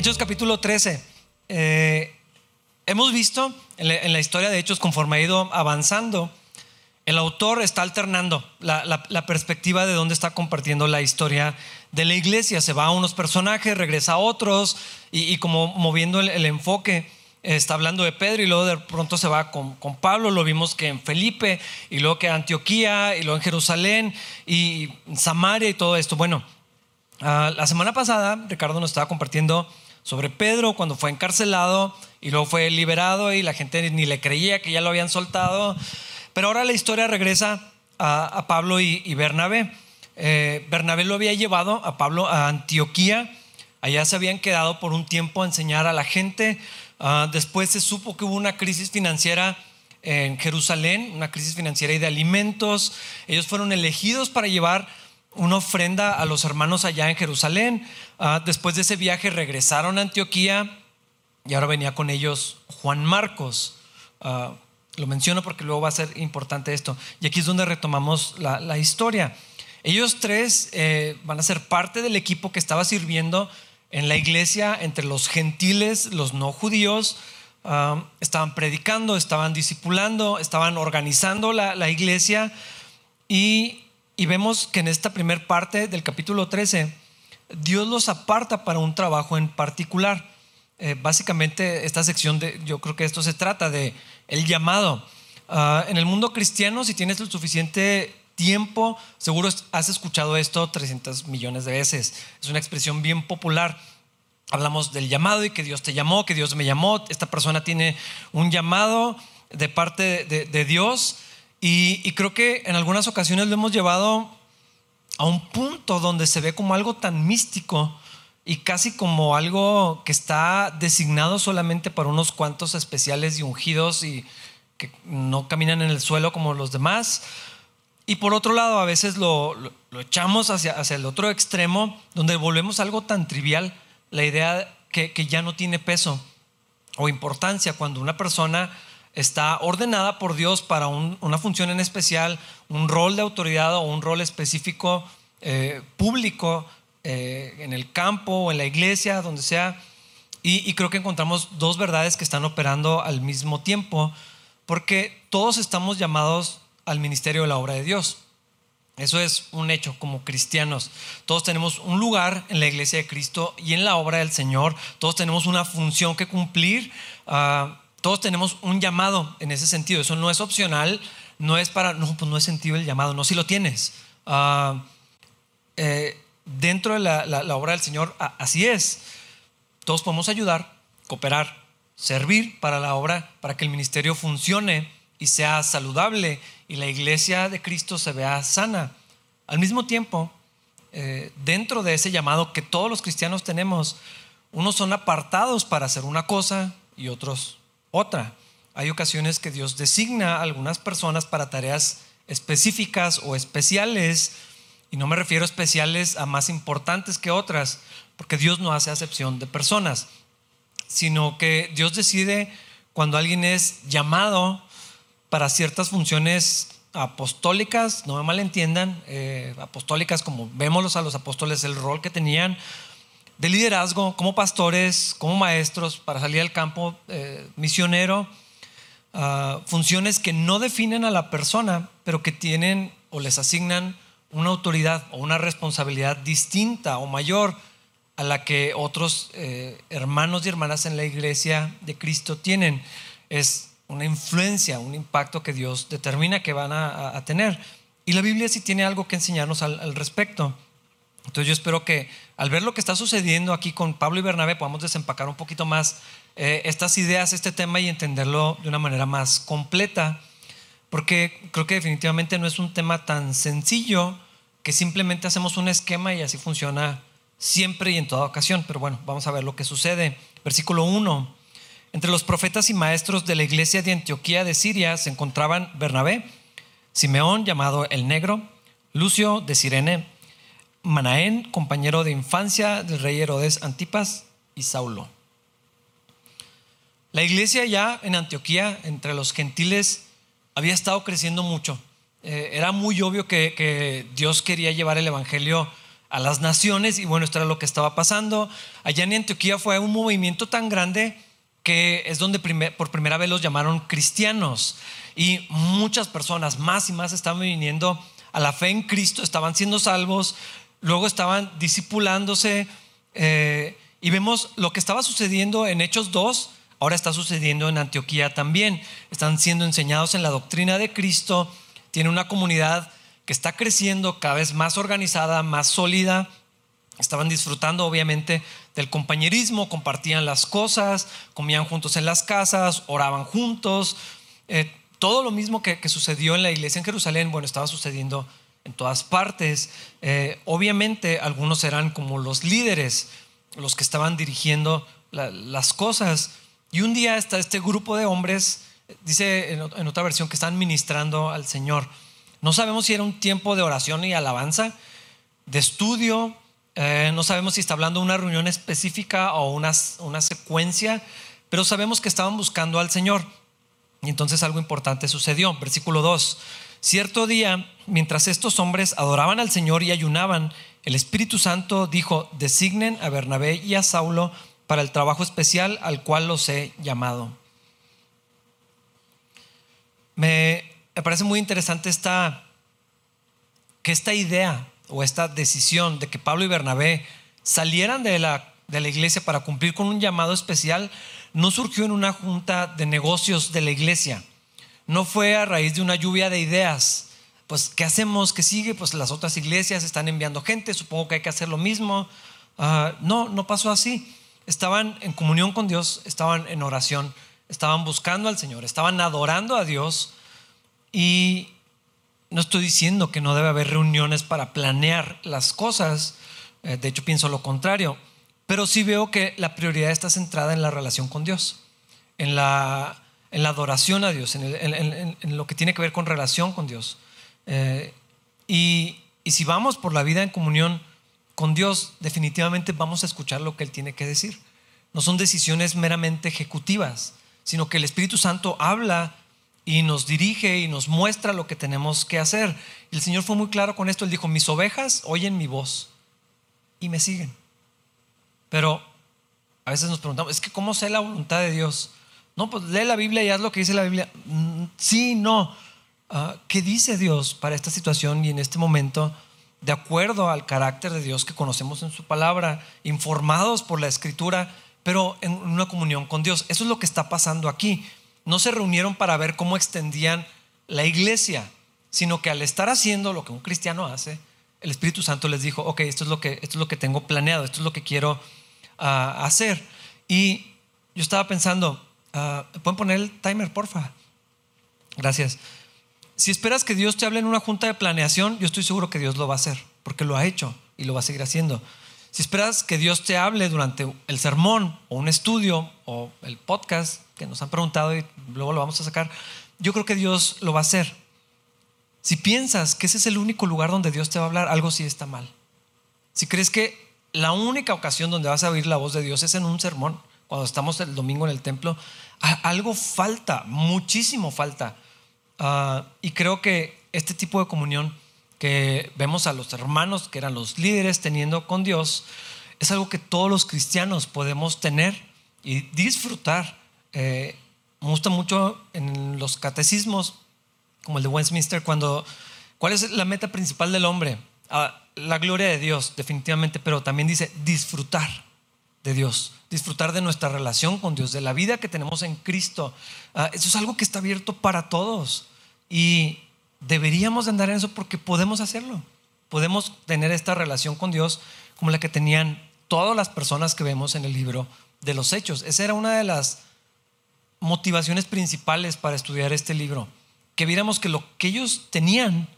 Hechos capítulo 13. Eh, hemos visto en la, historia de Hechos, conforme ha ido avanzando, el autor está alternando la, perspectiva de dónde está compartiendo la historia de la iglesia. Se va a unos personajes, regresa a otros y, como moviendo el, enfoque. Está hablando de Pedro y luego de pronto se va con, con, Pablo, lo vimos que en Felipe y luego que en Antioquía y luego en Jerusalén y Samaria y todo esto. Bueno, Ah, la semana pasada Ricardo nos estaba compartiendo sobre Pedro cuando fue encarcelado y luego fue liberado y la gente ni le creía que ya lo habían soltado. Pero ahora la historia regresa a, Pablo y, Bernabé. Eh, Bernabé lo había llevado a Pablo a Antioquía. Allá se habían quedado por un tiempo a enseñar a la gente. Ah, después se supo que hubo una crisis financiera en Jerusalén, una crisis financiera y de alimentos. Ellos fueron elegidos para llevar una ofrenda a los hermanos allá en Jerusalén. Ah, después de ese viaje regresaron a Antioquía y ahora venía con ellos Juan Marcos. Ah, lo menciono porque luego va a ser importante esto. Y aquí es donde retomamos la, historia. Ellos tres eh, van a ser parte del equipo que estaba sirviendo en la iglesia entre los gentiles, los no judíos. Ah, estaban predicando, estaban discipulando, estaban organizando la, la iglesia y y vemos que en esta primera parte del capítulo 13, Dios los aparta para un trabajo en particular. Eh, básicamente esta sección de, yo creo que esto se trata de el llamado. Ah, en el mundo cristiano, si tienes el suficiente tiempo, seguro has escuchado esto 300 millones de veces. Es una expresión bien popular. Hablamos del llamado y que Dios te llamó, que Dios me llamó. Esta persona tiene un llamado de parte de Dios y, creo que en algunas ocasiones lo hemos llevado a un punto donde se ve como algo tan místico y casi como algo que está designado solamente para unos cuantos especiales y ungidos y que no caminan en el suelo como los demás. Y por otro lado, a veces lo, echamos hacia, hacia, el otro extremo, donde volvemos algo tan trivial, la idea que, que ya no tiene peso o importancia cuando una persona está ordenada por Dios para una función en especial, un rol de autoridad o un rol específico eh, público eh, en el campo o en la iglesia, donde sea. Y, creo que encontramos dos verdades que están operando al mismo tiempo, porque todos estamos llamados al ministerio de la obra de Dios. Eso es un hecho como cristianos. Todos tenemos un lugar en la iglesia de Cristo y en la obra del Señor. Todos tenemos una función que cumplir. Ah, todos tenemos un llamado en ese sentido. Eso no es opcional, no es para, no, pues no es sentido el llamado, no, si lo tienes. Ah, eh, dentro de la, obra del Señor, así es. Todos podemos ayudar, cooperar, servir para la obra, para que el ministerio funcione y sea saludable y la iglesia de Cristo se vea sana. Al mismo tiempo, eh, dentro de ese llamado que todos los cristianos tenemos, unos son apartados para hacer una cosa y otros otra. Hay ocasiones que Dios designa a algunas personas para tareas específicas o especiales, y no me refiero a especiales a más importantes que otras, porque Dios no hace acepción de personas, sino que Dios decide cuando alguien es llamado para ciertas funciones apostólicas, no me malentiendan, eh, apostólicas como vemos a los apóstoles, el rol que tenían, de liderazgo, como pastores, como maestros, para salir al campo eh, misionero, ah, funciones que no definen a la persona, pero que tienen o les asignan una autoridad o una responsabilidad distinta o mayor a la que otros eh, hermanos y hermanas en la iglesia de Cristo tienen. Es una influencia, un impacto que Dios determina que van a, tener. Y la Biblia sí tiene algo que enseñarnos al respecto. Entonces yo espero que al ver lo que está sucediendo aquí con Pablo y Bernabé podamos desempacar un poquito más eh, estas ideas, este tema y entenderlo de una manera más completa, porque creo que definitivamente no es un tema tan sencillo que simplemente hacemos un esquema y así funciona siempre y en toda ocasión. Pero bueno, vamos a ver lo que sucede. Versículo 1. Entre los profetas y maestros de la iglesia de Antioquía de Siria se encontraban Bernabé, Simeón llamado el Negro, Lucio de Sirene, Manaén, compañero de infancia del rey Herodes Antipas y Saulo. La iglesia ya en Antioquía, entre los gentiles, había estado creciendo mucho. Eh, era muy obvio que, Dios quería llevar el Evangelio a las naciones y bueno, esto era lo que estaba pasando. Allá en Antioquía fue un movimiento tan grande que es donde por primera vez los llamaron cristianos y muchas personas más y más estaban viniendo a la fe en Cristo, estaban siendo salvos, luego estaban discipulándose eh, y vemos lo que estaba sucediendo en Hechos 2, ahora está sucediendo en Antioquía también. Están siendo enseñados en la doctrina de Cristo, tiene una comunidad que está creciendo cada vez más organizada, más sólida. Estaban disfrutando obviamente del compañerismo, compartían las cosas, comían juntos en las casas, oraban juntos. Eh, todo lo mismo que, sucedió en la iglesia en Jerusalén, bueno, estaba sucediendo en todas partes. Eh, obviamente algunos eran como los líderes, los que estaban dirigiendo las cosas. Y un día está este grupo de hombres, dice en, otra versión, que están ministrando al Señor. No sabemos si era un tiempo de oración y alabanza, de estudio. Eh, no sabemos si está hablando de una reunión específica o una, una secuencia, pero sabemos que estaban buscando al Señor. Y entonces algo importante sucedió. Versículo 2. Cierto día, mientras estos hombres adoraban al Señor y ayunaban, el Espíritu Santo dijo, designen a Bernabé y a Saulo para el trabajo especial al cual los he llamado. Me me parece muy interesante esta, que esta idea o esta decisión de que Pablo y Bernabé salieran de la, de la iglesia para cumplir con un llamado especial no surgió en una junta de negocios de la iglesia. No fue a raíz de una lluvia de ideas. Pues, ¿qué hacemos? ¿Qué sigue? Pues las otras iglesias están enviando gente, supongo que hay que hacer lo mismo. Ah, no, no pasó así. Estaban en comunión con Dios, estaban en oración, estaban buscando al Señor, estaban adorando a Dios y no estoy diciendo que no debe haber reuniones para planear las cosas, eh, de hecho pienso lo contrario, pero sí veo que la prioridad está centrada en la relación con Dios, en la, en la adoración a Dios, en, lo que tiene que ver con relación con Dios. Eh, y, si vamos por la vida en comunión con Dios, definitivamente vamos a escuchar lo que Él tiene que decir. No son decisiones meramente ejecutivas, sino que el Espíritu Santo habla y nos dirige y nos muestra lo que tenemos que hacer. El Señor fue muy claro con esto. Él dijo, mis ovejas oyen mi voz y me siguen. Pero a veces nos preguntamos, es que ¿cómo sé la voluntad de Dios? No, pues lee la Biblia y haz lo que dice la Biblia. Mm, sí, no. Ah, ¿Qué dice Dios para esta situación y en este momento? De acuerdo al carácter de Dios que conocemos en su palabra, informados por la escritura, pero en una comunión con Dios. Eso es lo que está pasando aquí no se reunieron para ver cómo extendían la iglesia, sino que al estar haciendo lo que un cristiano hace, el Espíritu Santo les dijo, ok, esto es lo que, esto es lo que tengo planeado, esto es lo que quiero ah, hacer. Y yo estaba pensando, uh, ¿pueden poner el timer, porfa? Gracias. Si esperas que Dios te hable en una junta de planeación, yo estoy seguro que Dios lo va a hacer, porque lo ha hecho y lo va a seguir haciendo. Si esperas que Dios te hable durante el sermón o un estudio o el podcast que nos han preguntado y luego lo vamos a sacar, yo creo que Dios lo va a hacer. Si piensas que ese es el único lugar donde Dios te va a hablar, algo sí está mal. Si crees que la única ocasión donde vas a oír la voz de Dios es en un sermón, cuando estamos el domingo en el templo, algo falta, muchísimo falta. Ah, y creo que este tipo de comunión que vemos a los hermanos que eran los líderes teniendo con Dios, es algo que todos los cristianos podemos tener y disfrutar. Eh, me gusta mucho en los catecismos, como el de Westminster, cuando, ¿cuál es la meta principal del hombre? Ah, la gloria de Dios, definitivamente, pero también dice disfrutar de Dios, disfrutar de nuestra relación con Dios, de la vida que tenemos en Cristo. Ah, eso es algo que está abierto para todos. Y deberíamos andar en eso porque podemos hacerlo. Podemos tener esta relación con Dios como la que tenían todas las personas que vemos en el libro de los Hechos. Esa era una de las motivaciones principales para estudiar este libro. Que viéramos que lo que ellos tenían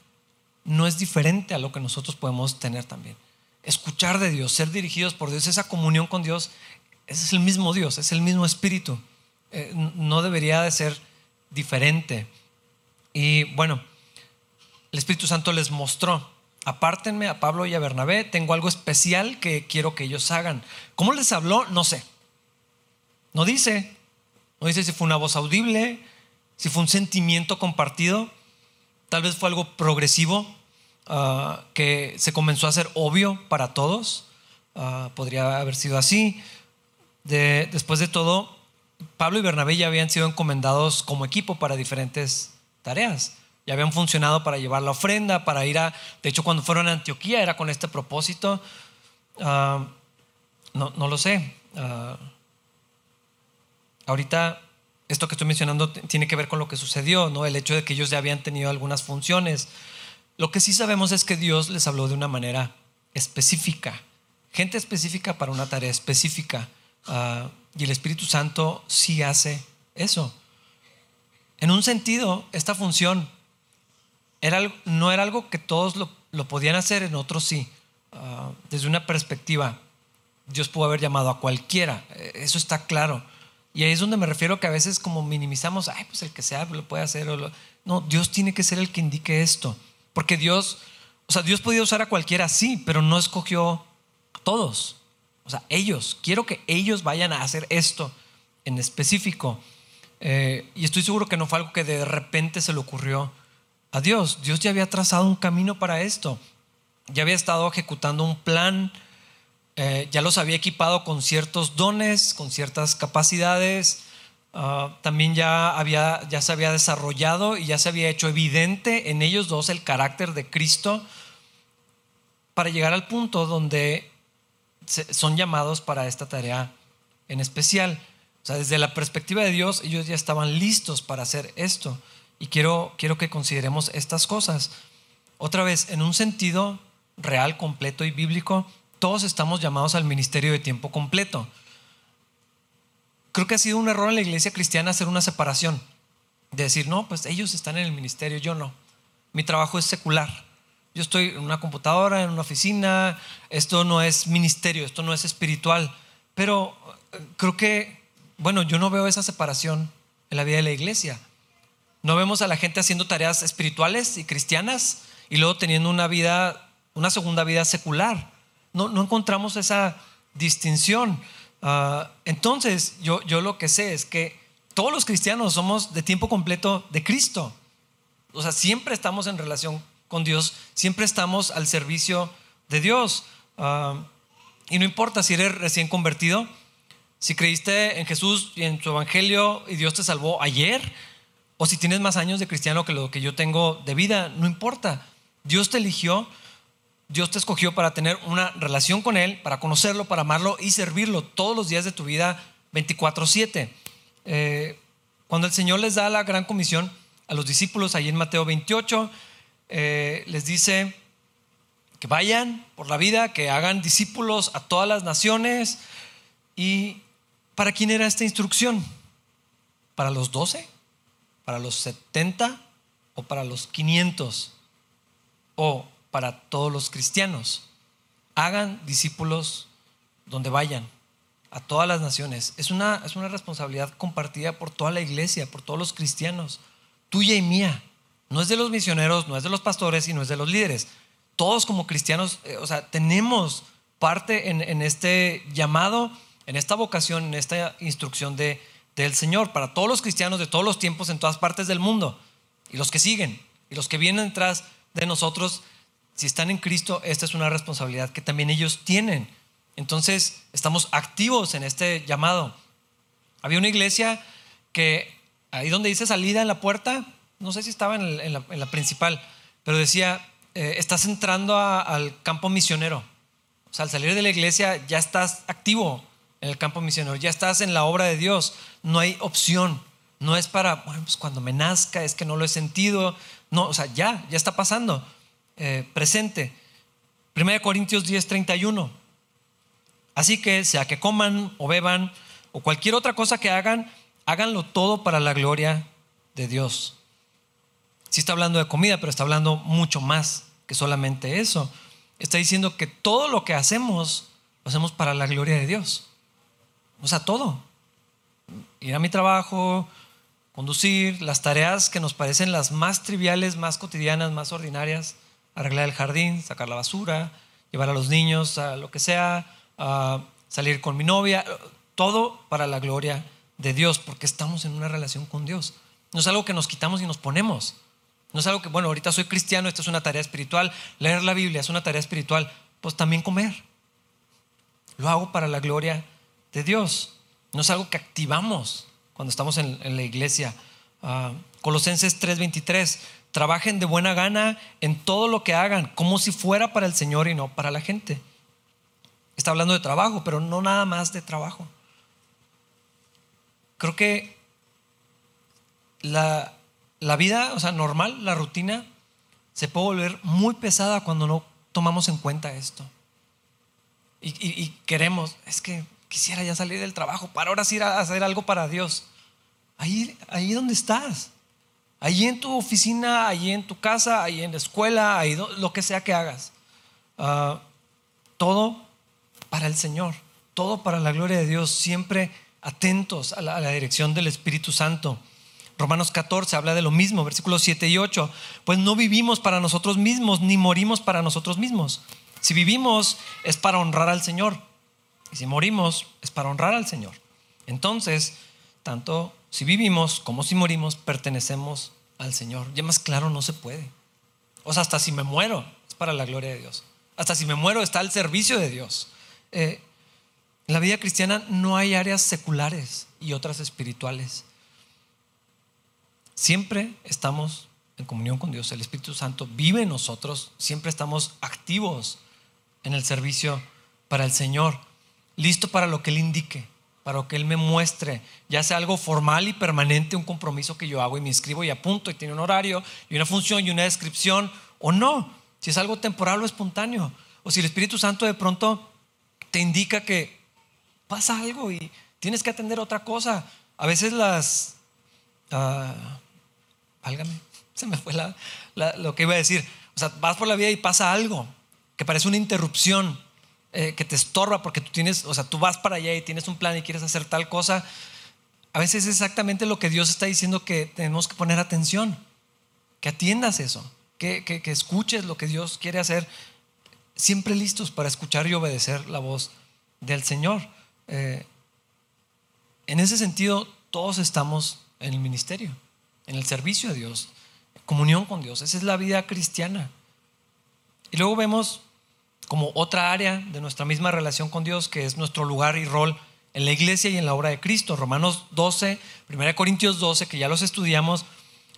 no es diferente a lo que nosotros podemos tener también. Escuchar de Dios, ser dirigidos por Dios, esa comunión con Dios, ese es el mismo Dios, es el mismo Espíritu. Eh, no debería de ser diferente. Y bueno, el Espíritu Santo les mostró, apártenme a Pablo y a Bernabé, tengo algo especial que quiero que ellos hagan. ¿Cómo les habló? No sé. No dice. No dice si fue una voz audible, si fue un sentimiento compartido, tal vez fue algo progresivo. Ah, que se comenzó a hacer obvio para todos. Ah, podría haber sido así. después de todo, Pablo y Bernabé ya habían sido encomendados como equipo para diferentes tareas. Ya habían funcionado para llevar la ofrenda, para ir a... De hecho, cuando fueron a Antioquía era con este propósito. Ah, no, no, lo sé. ahorita esto que estoy mencionando tiene que ver con lo que sucedió, ¿no? El hecho de que ellos ya habían tenido algunas funciones. Lo que sí sabemos es que Dios les habló de una manera específica, gente específica para una tarea específica. Ah, y el Espíritu Santo sí hace eso. En un sentido, esta función era, no era algo que todos lo, podían hacer, en otros sí. Ah, desde una perspectiva, Dios pudo haber llamado a cualquiera, e, eso está claro. Y ahí es donde me refiero que a veces como minimizamos, ay, pues el que sea lo puede hacer. No, Dios tiene que ser el que indique esto. Porque Dios, o sea, Dios podía usar a cualquiera, sí, pero no escogió a todos. O sea, ellos, quiero que ellos vayan a hacer esto en específico. Eh, y estoy seguro que no fue algo que de repente se le ocurrió a Dios. Dios ya había trazado un camino para esto. Ya había estado ejecutando un plan eh, ya los había equipado con ciertos dones, con ciertas capacidades. Ah, también ya, había, ya se había desarrollado y ya se había hecho evidente en ellos dos el carácter de Cristo para llegar al punto donde son llamados para esta tarea en especial. O sea, desde la perspectiva de Dios, ellos ya estaban listos para hacer esto. Y quiero, quiero que consideremos estas cosas. Otra vez, en un sentido real, completo y bíblico, todos estamos llamados al ministerio de tiempo completo. Creo que ha sido un error en la iglesia cristiana hacer una separación, de decir, no, pues ellos están en el ministerio, yo no. Mi trabajo es secular. Yo estoy en una computadora, en una oficina, esto no es ministerio, esto no es espiritual. Pero eh, creo que, bueno, yo no veo esa separación en la vida de la iglesia. No vemos a la gente haciendo tareas espirituales y cristianas y luego teniendo una vida, una segunda vida secular no, encontramos esa distinción. Ah, entonces, yo, yo lo que sé es que todos los cristianos somos de tiempo completo de Cristo. O sea, siempre estamos en relación con Dios, siempre estamos al servicio de Dios. Ah, y no importa si eres recién convertido, si creíste en Jesús y en su evangelio y Dios te salvó ayer, o si tienes más años de cristiano que lo que yo tengo de vida, no importa. Dios te eligió Dios te escogió para tener una relación con Él, para conocerlo, para amarlo y servirlo todos los días de tu vida 24/7. Eh, cuando el Señor les da la gran comisión a los discípulos, ahí en Mateo 28, eh, les dice que vayan por la vida, que hagan discípulos a todas las naciones. ¿Y para quién era esta instrucción? ¿Para los 12? ¿Para los 70? ¿O para los 500? ¿O para todos los cristianos. Hagan discípulos donde vayan, a todas las naciones. Es una, es una responsabilidad compartida por toda la iglesia, por todos los cristianos, tuya y mía. No es de los misioneros, no es de los pastores y no es de los líderes. Todos como cristianos, eh, o sea, tenemos parte en, este llamado, en esta vocación, en esta instrucción de, del Señor para todos los cristianos de todos los tiempos en todas partes del mundo y los que siguen y los que vienen detrás de nosotros si están en Cristo, esta es una responsabilidad que también ellos tienen. Entonces, estamos activos en este llamado. Había una iglesia que ahí donde dice salida en la puerta, no sé si estaba en, la, principal, pero decía, eh, estás entrando al campo misionero. O sea, al salir de la iglesia ya estás activo en el campo misionero, ya estás en la obra de Dios, no hay opción. No es para, pues cuando me nazca, es que no lo he sentido. No, o sea, ya, ya está pasando. Eh, presente. 1 Corintios 10, 31. Así que sea que coman o beban o cualquier otra cosa que hagan, háganlo todo para la gloria de Dios. Sí está hablando de comida, pero está hablando mucho más que solamente eso. Está diciendo que todo lo que hacemos, lo hacemos para la gloria de Dios. O sea, todo. Ir a mi trabajo, conducir, las tareas que nos parecen las más triviales, más cotidianas, más ordinarias, arreglar el jardín, sacar la basura, llevar a los niños a lo que sea, salir con mi novia, todo para la gloria de Dios, porque estamos en una relación con Dios. No es algo que nos quitamos y nos ponemos, No es algo que, bueno, ahorita soy cristiano, esto es una tarea espiritual, leer la Biblia es una tarea espiritual, pues también comer. Lo hago para la gloria de Dios. No es algo que activamos cuando estamos en, la iglesia. Uh, Colosenses 3:23, trabajen de buena gana en todo lo que hagan, como si fuera para el Señor y no para la gente. Está hablando de trabajo, pero no nada más de trabajo. Creo que la, la vida, o sea, normal, la rutina, se puede volver muy pesada cuando no tomamos en cuenta esto. Y, queremos, es que quisiera ya salir del trabajo para ahora sí ir a hacer algo para Dios. Ahí, ahí donde estás. Ahí en tu oficina, ahí en tu casa, ahí en la escuela, ahí lo que sea que hagas. Ah, todo para el Señor, todo para la gloria de Dios, siempre atentos a la dirección del Espíritu Santo. Romanos 14 habla de lo mismo, versículos 7 y 8. Pues no vivimos para nosotros mismos, ni morimos para nosotros mismos. Si vivimos es para honrar al Señor. Y si morimos es para honrar al Señor. Entonces, tanto si vivimos como si morimos, pertenecemos al Señor. Ya más claro no se puede. O sea, hasta si me muero, es para la gloria de Dios. Hasta si me muero, está al servicio de Dios. Eh, en la vida cristiana no hay áreas seculares y otras espirituales. Siempre estamos en comunión con Dios. El Espíritu Santo vive en nosotros. Siempre estamos activos en el servicio para el Señor. Listo para lo que Él indique, para que Él me muestre. Ya sea algo formal y permanente, un compromiso que yo hago y me inscribo y apunto y tiene un horario y una función y una descripción. O no. Si es algo temporal o espontáneo. O si el Espíritu Santo de pronto te indica que pasa algo y tienes que atender otra cosa. A veces las... Ah, válgame, se me fue lo que iba a decir. O sea, vas por la vida y pasa algo que parece una interrupción, eh, que te estorba porque tú tienes, o sea, tú vas para allá y tienes un plan y quieres hacer tal cosa. A veces es exactamente lo que Dios está diciendo que tenemos que poner atención, que atiendas eso, que, que, escuches lo que Dios quiere hacer, siempre listos para escuchar y obedecer la voz del Señor. Eh, en ese sentido, todos estamos en el ministerio en el servicio a Dios, comunión con Dios. Esa es la vida cristiana. Y luego vemos como otra área de nuestra misma relación con Dios, que es nuestro lugar y rol en la iglesia y en la obra de Cristo. Romanos 12, 1 Corintios 12, que ya los estudiamos,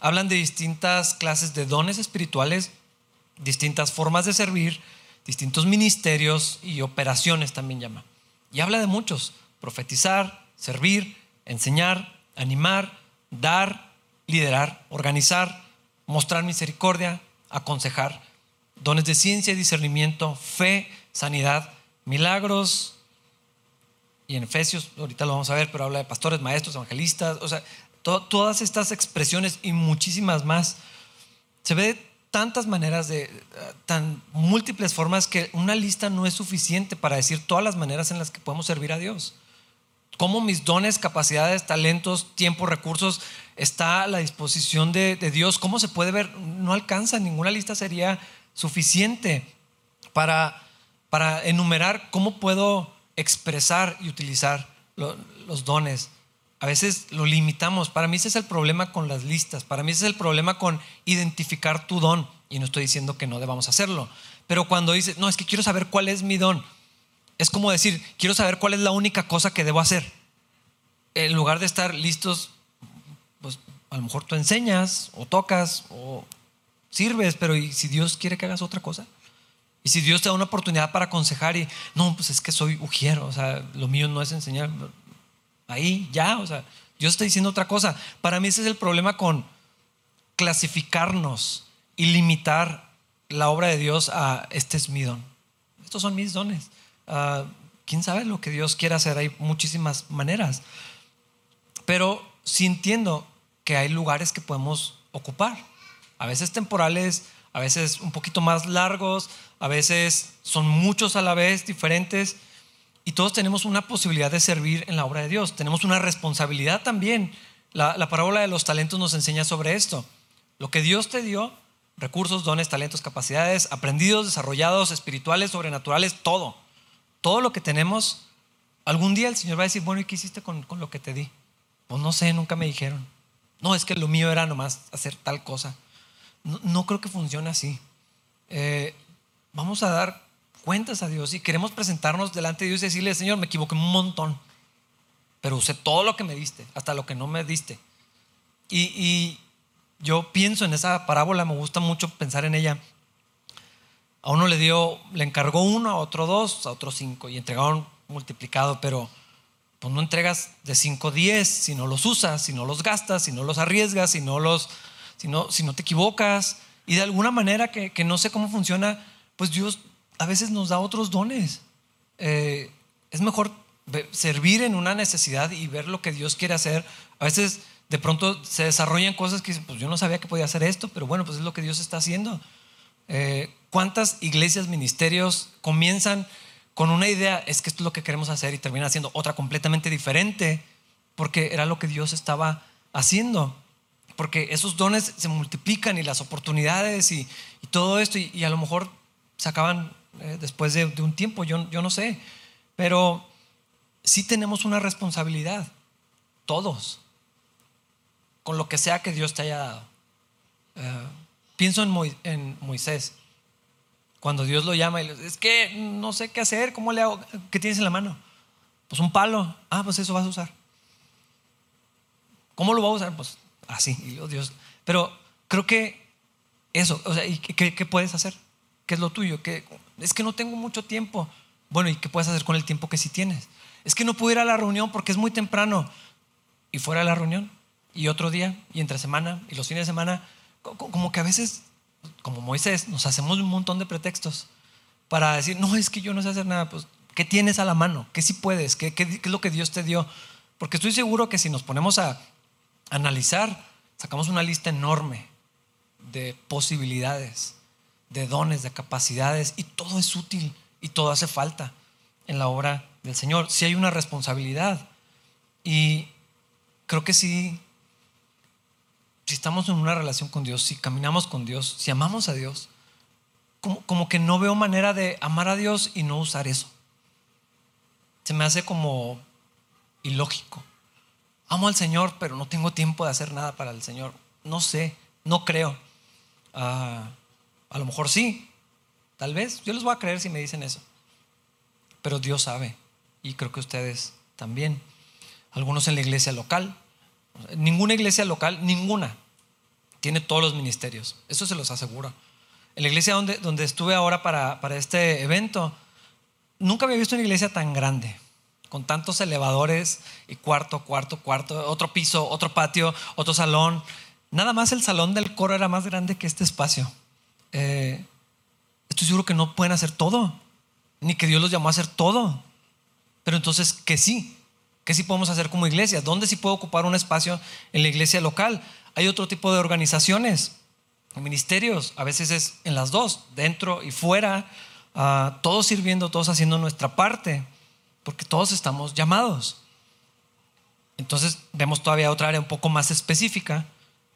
hablan de distintas clases de dones espirituales, distintas formas de servir, distintos ministerios y operaciones también llama. Y habla de muchos, profetizar, servir, enseñar, animar, dar, liderar, organizar, mostrar misericordia, aconsejar, dones de ciencia y discernimiento, fe, sanidad, milagros. Y en Efesios, ahorita lo vamos a ver, pero habla de pastores, maestros, evangelistas, o sea, todas estas expresiones y muchísimas más. Se ve de tantas maneras, de tan múltiples formas que una lista no es suficiente para decir todas las maneras en las que podemos servir a Dios cómo mis dones, capacidades, talentos, tiempo, recursos está a la disposición de, Dios. ¿Cómo se puede ver? No alcanza, ninguna lista sería suficiente para, para enumerar cómo puedo expresar y utilizar los dones. A veces lo limitamos. Para mí ese es el problema con las listas. Para mí ese es el problema con identificar tu don. Y no estoy diciendo que no debamos hacerlo. Pero cuando dices, no, es que quiero saber cuál es mi don es como decir, quiero saber cuál es la única cosa que debo hacer. En lugar de estar listos, pues a lo mejor tú enseñas o tocas o sirves, pero ¿y si Dios quiere que hagas otra cosa? Y si Dios te da una oportunidad para aconsejar y, no, pues es que soy ujiero, o sea, lo mío no es enseñar. Ahí, ya, o sea, Dios está diciendo otra cosa. Para mí ese es el problema con clasificarnos y limitar la obra de Dios a este es mi don. Estos son mis dones. Ah, quién sabe lo que Dios quiere hacer. Hay muchísimas maneras. Pero sí entiendo que hay lugares que podemos ocupar. A veces temporales, a veces un poquito más largos, a veces son muchos a la vez, diferentes. Y todos tenemos una posibilidad de servir en la obra de Dios. Tenemos una responsabilidad también. La, la parábola de los talentos nos enseña sobre esto. Lo que Dios te dio, recursos, dones, talentos, capacidades, aprendidos, desarrollados, espirituales, sobrenaturales, todo todo lo que tenemos, algún día el Señor va a decir, bueno, ¿y qué hiciste con, lo que te di? Pues no sé, nunca me dijeron. No, es que lo mío era nomás hacer tal cosa. No, creo que funcione así. Eh, vamos a dar cuentas a Dios y queremos presentarnos delante de Dios y decirle, Señor, me equivoqué un montón, pero usé todo lo que me diste, hasta lo que no me diste. Y, yo pienso en esa parábola, me gusta mucho pensar en ella. A uno le dio, le encargó uno, a otro dos, a otro cinco, y entregaron multiplicado, pero pues no entregas de cinco diez si no los usas, si no los gastas, si no los arriesgas, si no los, si no, te equivocas. Y de alguna manera que, que no sé cómo funciona, pues Dios a veces nos da otros dones. Eh, es mejor servir en una necesidad y ver lo que Dios quiere hacer. A veces de pronto se desarrollan cosas que pues yo no sabía que podía hacer esto, pero bueno, pues es lo que Dios está haciendo. Eh, ¿Cuántas iglesias, ministerios comienzan con una idea, es que esto es lo que queremos hacer y terminan haciendo otra completamente diferente, porque era lo que Dios estaba haciendo? Porque esos dones se multiplican y las oportunidades y, todo esto, y, a lo mejor se acaban eh, después de, un tiempo, yo, yo no sé. Pero sí tenemos una responsabilidad, todos, con lo que sea que Dios te haya dado. Eh, pienso en, en, Moisés, cuando Dios lo llama y le dice, es que no sé qué hacer, ¿cómo le hago? ¿Qué tienes en la mano? Pues un palo. Ah, pues eso vas a usar. ¿Cómo lo vas a usar? Pues así. Dios. Pero creo que eso, o sea, ¿y qué, puedes hacer? ¿Qué es lo tuyo? ¿Qué, es que no tengo mucho tiempo. Bueno, ¿y qué puedes hacer con el tiempo que sí tienes? Es que no puedo ir a la reunión porque es muy temprano. Y fuera de la reunión, y otro día, y entre semana, y los fines de semana, como que a veces, como Moisés, nos hacemos un montón de pretextos para decir, no, es que yo no sé hacer nada. Pues, ¿qué tienes a la mano? ¿Qué sí puedes? ¿Qué, qué, qué es lo que Dios te dio? Porque estoy seguro que si nos ponemos a analizar, sacamos una lista enorme de posibilidades de dones, de capacidades, y todo es útil y todo hace falta en la obra del Señor. Si hay una responsabilidad. Y creo que sí, si estamos en una relación con Dios, si caminamos con Dios, si amamos a Dios, como, como que no veo manera de amar a Dios y no usar eso. Se me hace como ilógico. Amo al Señor, pero no tengo tiempo de hacer nada para el Señor. No sé, no creo. Ah, a lo mejor sí, tal vez. Yo les voy a creer si me dicen eso. Pero Dios sabe. Y creo que ustedes también. Algunos en la iglesia local. Ninguna iglesia local, ninguna, tiene todos los ministerios. Eso se los aseguro. En la iglesia donde, donde estuve ahora para, para este evento, nunca había visto una iglesia tan grande con tantos elevadores y cuarto, cuarto, cuarto, otro piso, otro patio, otro salón. Nada más el salón del coro era más grande que este espacio. Eh, estoy seguro que no pueden hacer todo, ni que Dios los llamó a hacer todo. Pero entonces, ¿qué sí? ¿Qué sí podemos hacer como iglesia? ¿Dónde sí puedo ocupar un espacio en la iglesia local? Hay otro tipo de organizaciones, ministerios, a veces es en las dos, dentro y fuera, ah, todos sirviendo, todos haciendo nuestra parte, porque todos estamos llamados. Entonces vemos todavía otra área un poco más específica.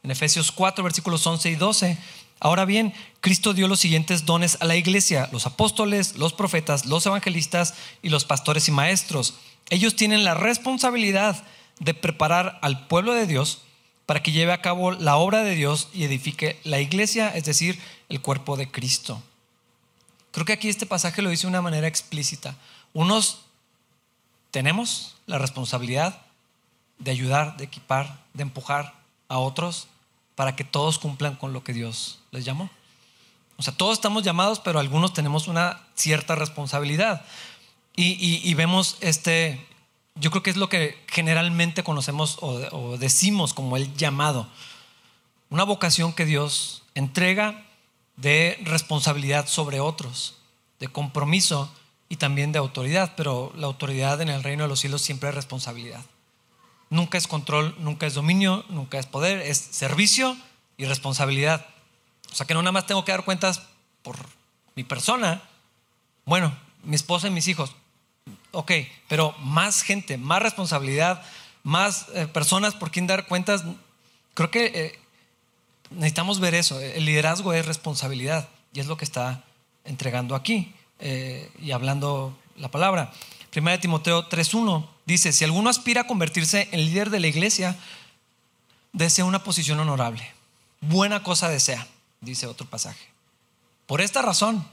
En Efesios 4, versículos 11 y 12, Ahora bien, Cristo dio los siguientes dones a la iglesia, los apóstoles, los profetas, los evangelistas y los pastores y maestros. Ellos tienen la responsabilidad de preparar al pueblo de Dios para que lleve a cabo la obra de Dios y edifique la iglesia, es decir, el cuerpo de Cristo. Creo que aquí este pasaje lo dice de una manera explícita. Unos tenemos la responsabilidad de ayudar, de equipar, de empujar a otros para que todos cumplan con lo que Dios les llamó. O sea, todos estamos llamados, pero algunos tenemos una cierta responsabilidad. Y, vemos este, yo creo que es lo que generalmente conocemos o, decimos como el llamado. Una vocación que Dios entrega de responsabilidad sobre otros, de compromiso y también de autoridad, pero la autoridad en el reino de los cielos siempre es responsabilidad. Nunca es control, nunca es dominio, nunca es poder, es servicio y responsabilidad. O sea que no nada más tengo que dar cuentas por mi persona. Bueno, mi esposa y mis hijos. Ok, pero más gente, más responsabilidad, más eh, personas por quien dar cuentas. Creo que eh, necesitamos ver eso. El liderazgo es responsabilidad y es lo que está entregando aquí eh, y hablando la palabra. Primera de Timoteo 3.1 dice, si alguno aspira a convertirse en líder de la iglesia, desea una posición honorable. Buena cosa desea. dice otro pasaje. Por esta razón,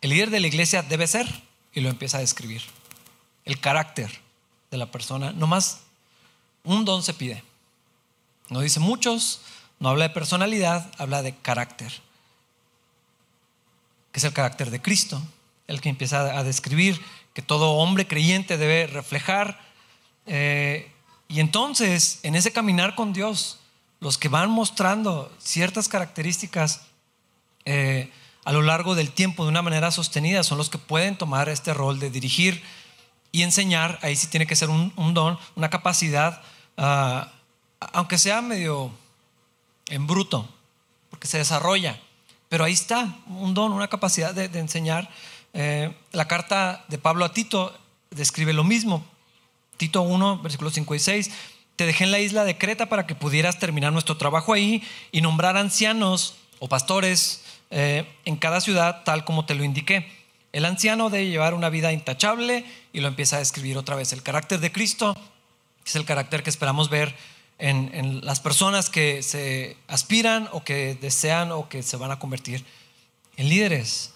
el líder de la iglesia debe ser, y lo empieza a describir, el carácter de la persona. No más un don se pide. No dice muchos, no habla de personalidad, habla de carácter, que es el carácter de Cristo, el que empieza a describir que todo hombre creyente debe reflejar. Eh, y entonces, en ese caminar con Dios, los que van mostrando ciertas características eh, a lo largo del tiempo de una manera sostenida son los que pueden tomar este rol de dirigir y enseñar. Ahí sí tiene que ser un, don, una capacidad, ah, aunque sea medio en bruto, porque se desarrolla. Pero ahí está, un don, una capacidad de, enseñar. Eh, la carta de Pablo a Tito describe lo mismo. Tito 1, versículos 5 y 6. Te dejé en la isla de Creta para que pudieras terminar nuestro trabajo ahí y nombrar ancianos o pastores eh, en cada ciudad tal como te lo indiqué. El anciano debe llevar una vida intachable y lo empieza a describir otra vez. El carácter de Cristo es el carácter que esperamos ver en, las personas que se aspiran o que desean o que se van a convertir en líderes.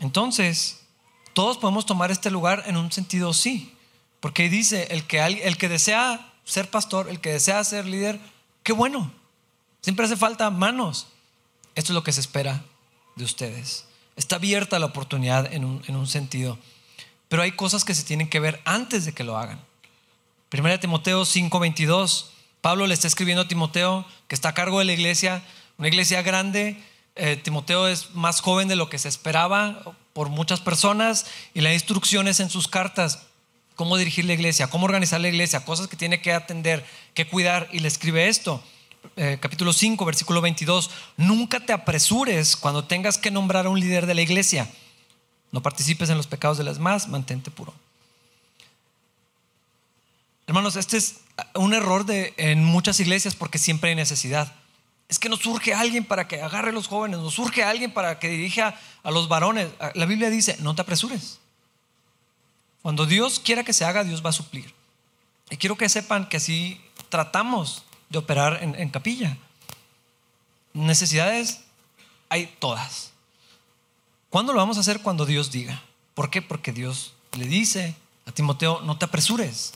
Entonces, todos podemos tomar este lugar en un sentido sí, porque dice, el que, el que desea ser pastor, el que desea ser líder, qué bueno. Siempre hace falta manos. Esto es lo que se espera de ustedes. Está abierta la oportunidad en un, en un sentido, pero hay cosas que se tienen que ver antes de que lo hagan. Primera Timoteo 5:22 Pablo le está escribiendo a Timoteo, que está a cargo de la iglesia, una iglesia grande. Eh, Timoteo es más joven de lo que se esperaba por muchas personas y le da instrucciones en sus cartas cómo dirigir la iglesia, cómo organizar la iglesia, cosas que tiene que atender, que cuidar y le escribe esto. Eh, capítulo 5, versículo 22, nunca te apresures cuando tengas que nombrar a un líder de la iglesia. No participes en los pecados de las más, mantente puro. Hermanos, este es un error de, en muchas iglesias porque siempre hay necesidad. Es que nos surge alguien para que agarre a los jóvenes, nos surge alguien para que dirija a los varones. La Biblia dice, no te apresures. Cuando Dios quiera que se haga, Dios va a suplir. Y quiero que sepan que así tratamos de operar en, capilla. Necesidades hay todas. ¿Cuándo lo vamos a hacer? Cuando Dios diga. ¿Por qué? Porque Dios le dice a Timoteo, no te apresures.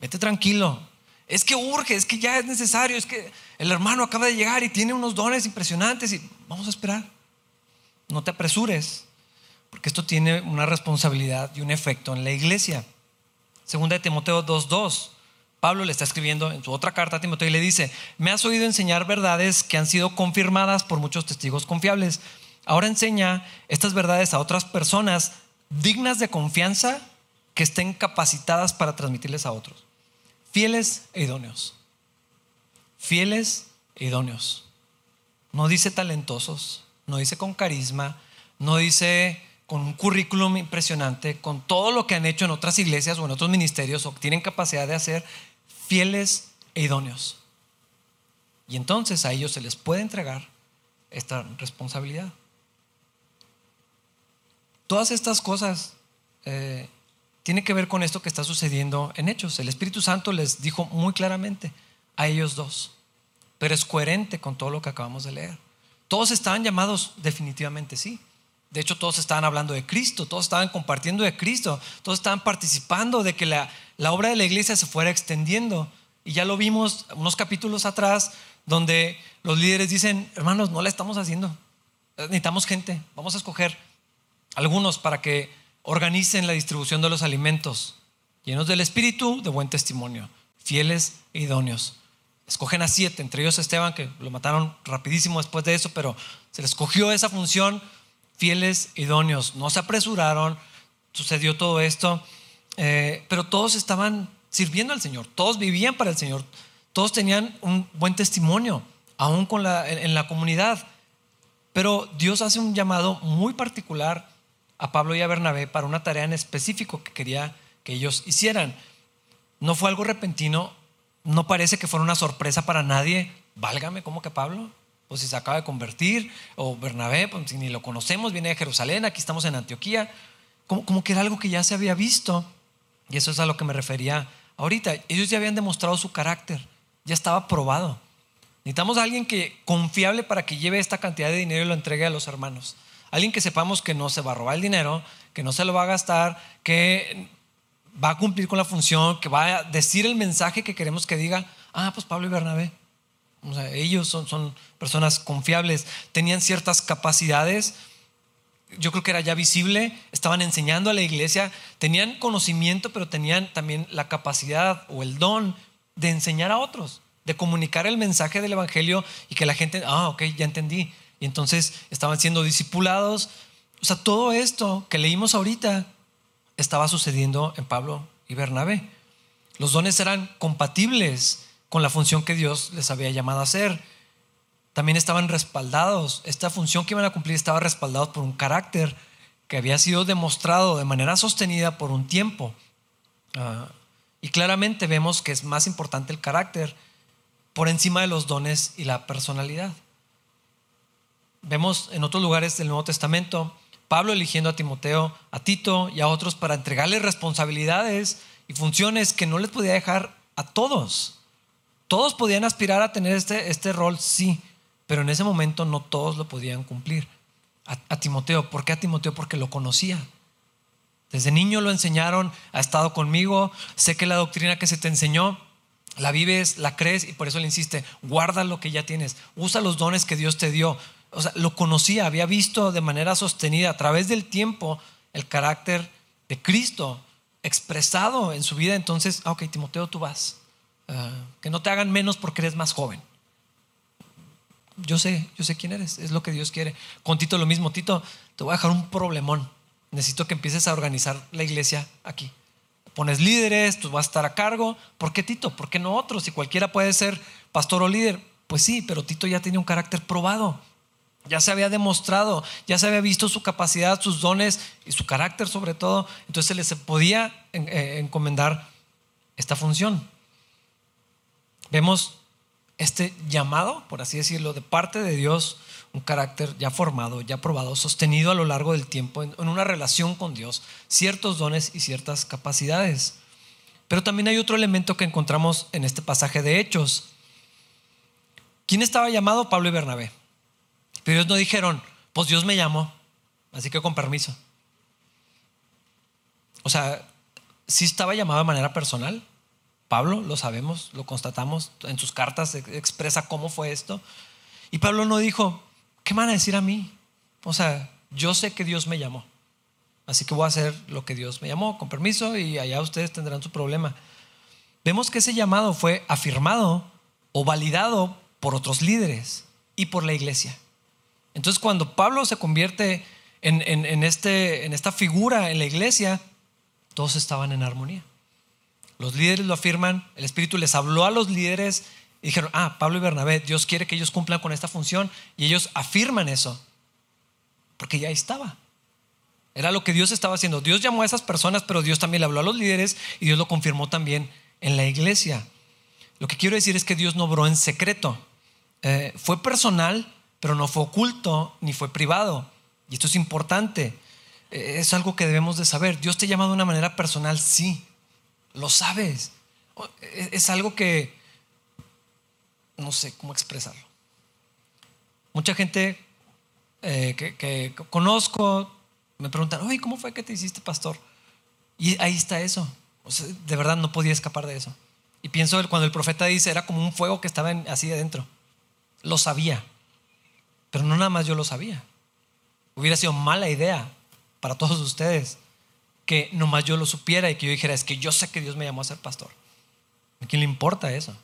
Vete tranquilo. Es que urge, es que ya es necesario, es que el hermano acaba de llegar y tiene unos dones impresionantes y vamos a esperar. No te apresures, porque esto tiene una responsabilidad y un efecto en la iglesia. Segunda de Timoteo 2.2. Pablo le está escribiendo en su otra carta a Timoteo y le dice, me has oído enseñar verdades que han sido confirmadas por muchos testigos confiables. Ahora enseña estas verdades a otras personas dignas de confianza que estén capacitadas para transmitirles a otros. Fieles e idóneos. Fieles e idóneos. No dice talentosos, no dice con carisma, no dice con un currículum impresionante, con todo lo que han hecho en otras iglesias o en otros ministerios o tienen capacidad de hacer, fieles e idóneos. Y entonces a ellos se les puede entregar esta responsabilidad. Todas estas cosas eh, tiene que ver con esto que está sucediendo en Hechos. El Espíritu Santo les dijo muy claramente a ellos dos, pero es coherente con todo lo que acabamos de leer. Todos estaban llamados definitivamente sí. De hecho, todos estaban hablando de Cristo, todos estaban compartiendo de Cristo, todos estaban participando de que la, obra de la iglesia se fuera extendiendo. Y ya lo vimos unos capítulos atrás, donde los líderes dicen, hermanos, no la estamos haciendo, necesitamos gente, vamos a escoger algunos para que organicen la distribución de los alimentos, llenos del Espíritu, de buen testimonio, fieles e idóneos. Escogen a siete, entre ellos Esteban, que lo mataron rapidísimo después de eso, pero se les escogió esa función, fieles e idóneos. No se apresuraron, sucedió todo esto, eh, pero todos estaban sirviendo al Señor, todos vivían para el Señor, todos tenían un buen testimonio, aún con la, en la comunidad. Pero Dios hace un llamado muy particular a Pablo y a Bernabé para una tarea en específico que quería que ellos hicieran. No fue algo repentino, no parece que fuera una sorpresa para nadie. Válgame, ¿cómo que Pablo? Pues si se acaba de convertir, o Bernabé, pues si ni lo conocemos, viene de Jerusalén, aquí estamos en Antioquía. Como, como que era algo que ya se había visto. Y eso es a lo que me refería ahorita. Ellos ya habían demostrado su carácter, ya estaba probado. Necesitamos a alguien que confiable para que lleve esta cantidad de dinero y lo entregue a los hermanos. Alguien que sepamos que no se va a robar el dinero, que no se lo va a gastar, que va a cumplir con la función, que va a decir el mensaje que queremos que diga. Ah, pues Pablo y Bernabé. Ellos son, son personas confiables, tenían ciertas capacidades. Yo creo que era ya visible, estaban enseñando a la iglesia, tenían conocimiento, pero tenían también la capacidad o el don de enseñar a otros de comunicar el mensaje del Evangelio y que la gente, ah, ok, ya entendí. Y entonces estaban siendo discipulados. O sea, todo esto que leímos ahorita estaba sucediendo en Pablo y Bernabé. Los dones eran compatibles con la función que Dios les había llamado a hacer. También estaban respaldados. Esta función que iban a cumplir estaba respaldada por un carácter que había sido demostrado de manera sostenida por un tiempo. Ah, y claramente vemos que es más importante el carácter por encima de los dones y la personalidad. Vemos en otros lugares del Nuevo Testamento Pablo eligiendo a Timoteo, a Tito y a otros para entregarles responsabilidades y funciones que no les podía dejar a todos. Todos podían aspirar a tener este, este rol, sí, pero en ese momento no todos lo podían cumplir. A, a Timoteo, ¿por qué a Timoteo? Porque lo conocía. Desde niño lo enseñaron, ha estado conmigo, sé que la doctrina que se te enseñó la vives, la crees y por eso le insiste, guarda lo que ya tienes, usa los dones que Dios te dio. O sea, lo conocía, había visto de manera sostenida a través del tiempo el carácter de Cristo expresado en su vida. Entonces, ah, ok, Timoteo, tú vas. Ah, que no te hagan menos porque eres más joven. Yo sé, yo sé quién eres, es lo que Dios quiere. Con Tito lo mismo, Tito, te voy a dejar un problemón. Necesito que empieces a organizar la iglesia aquí pones líderes, tú vas a estar a cargo. ¿Por qué Tito? ¿Por qué no otro? Si cualquiera puede ser pastor o líder. Pues sí, pero Tito ya tenía un carácter probado. Ya se había demostrado, ya se había visto su capacidad, sus dones y su carácter sobre todo. Entonces se les podía eh, encomendar esta función. Vemos este llamado, por así decirlo, de parte de Dios un carácter ya formado, ya probado, sostenido a lo largo del tiempo en, una relación con Dios, ciertos dones y ciertas capacidades. Pero también hay otro elemento que encontramos en este pasaje de Hechos. ¿Quién estaba llamado? Pablo y Bernabé. Pero ellos no dijeron, pues Dios me llamó, así que con permiso. O sea, sí estaba llamado de manera personal. Pablo, lo sabemos, lo constatamos, en sus cartas expresa cómo fue esto. Y Pablo no dijo, ¿qué van a decir a mí? O sea, yo sé que Dios me llamó. Así que voy a hacer lo que Dios me llamó, con permiso, y allá ustedes tendrán su problema. Vemos que ese llamado fue afirmado o validado por otros líderes y por la iglesia. Entonces, cuando Pablo se convierte en, en, este, en esta figura en la iglesia, todos estaban en armonía. Los líderes lo afirman, el Espíritu les habló a los líderes y dijeron, ah, Pablo y Bernabé, Dios quiere que ellos cumplan con esta función. Y ellos afirman eso, porque ya estaba. Era lo que Dios estaba haciendo. Dios llamó a esas personas, pero Dios también le habló a los líderes y Dios lo confirmó también en la iglesia. Lo que quiero decir es que Dios no obró en secreto. Eh, fue personal, pero no fue oculto ni fue privado. Y esto es importante. Eh, es algo que debemos de saber. Dios te llama de una manera personal, sí. Lo sabes. Es algo que no sé cómo expresarlo. Mucha gente eh, que, conozco me preguntan, oye, ¿cómo fue que te hiciste pastor? Y ahí está eso. de verdad no podía escapar de eso. Y pienso cuando el profeta dice, era como un fuego que estaba así adentro. Lo sabía. Pero no nada más yo lo sabía. Hubiera sido mala idea para todos ustedes que nomás yo lo supiera y que yo dijera, es que yo sé que Dios me llamó a ser pastor. ¿A quién le importa eso?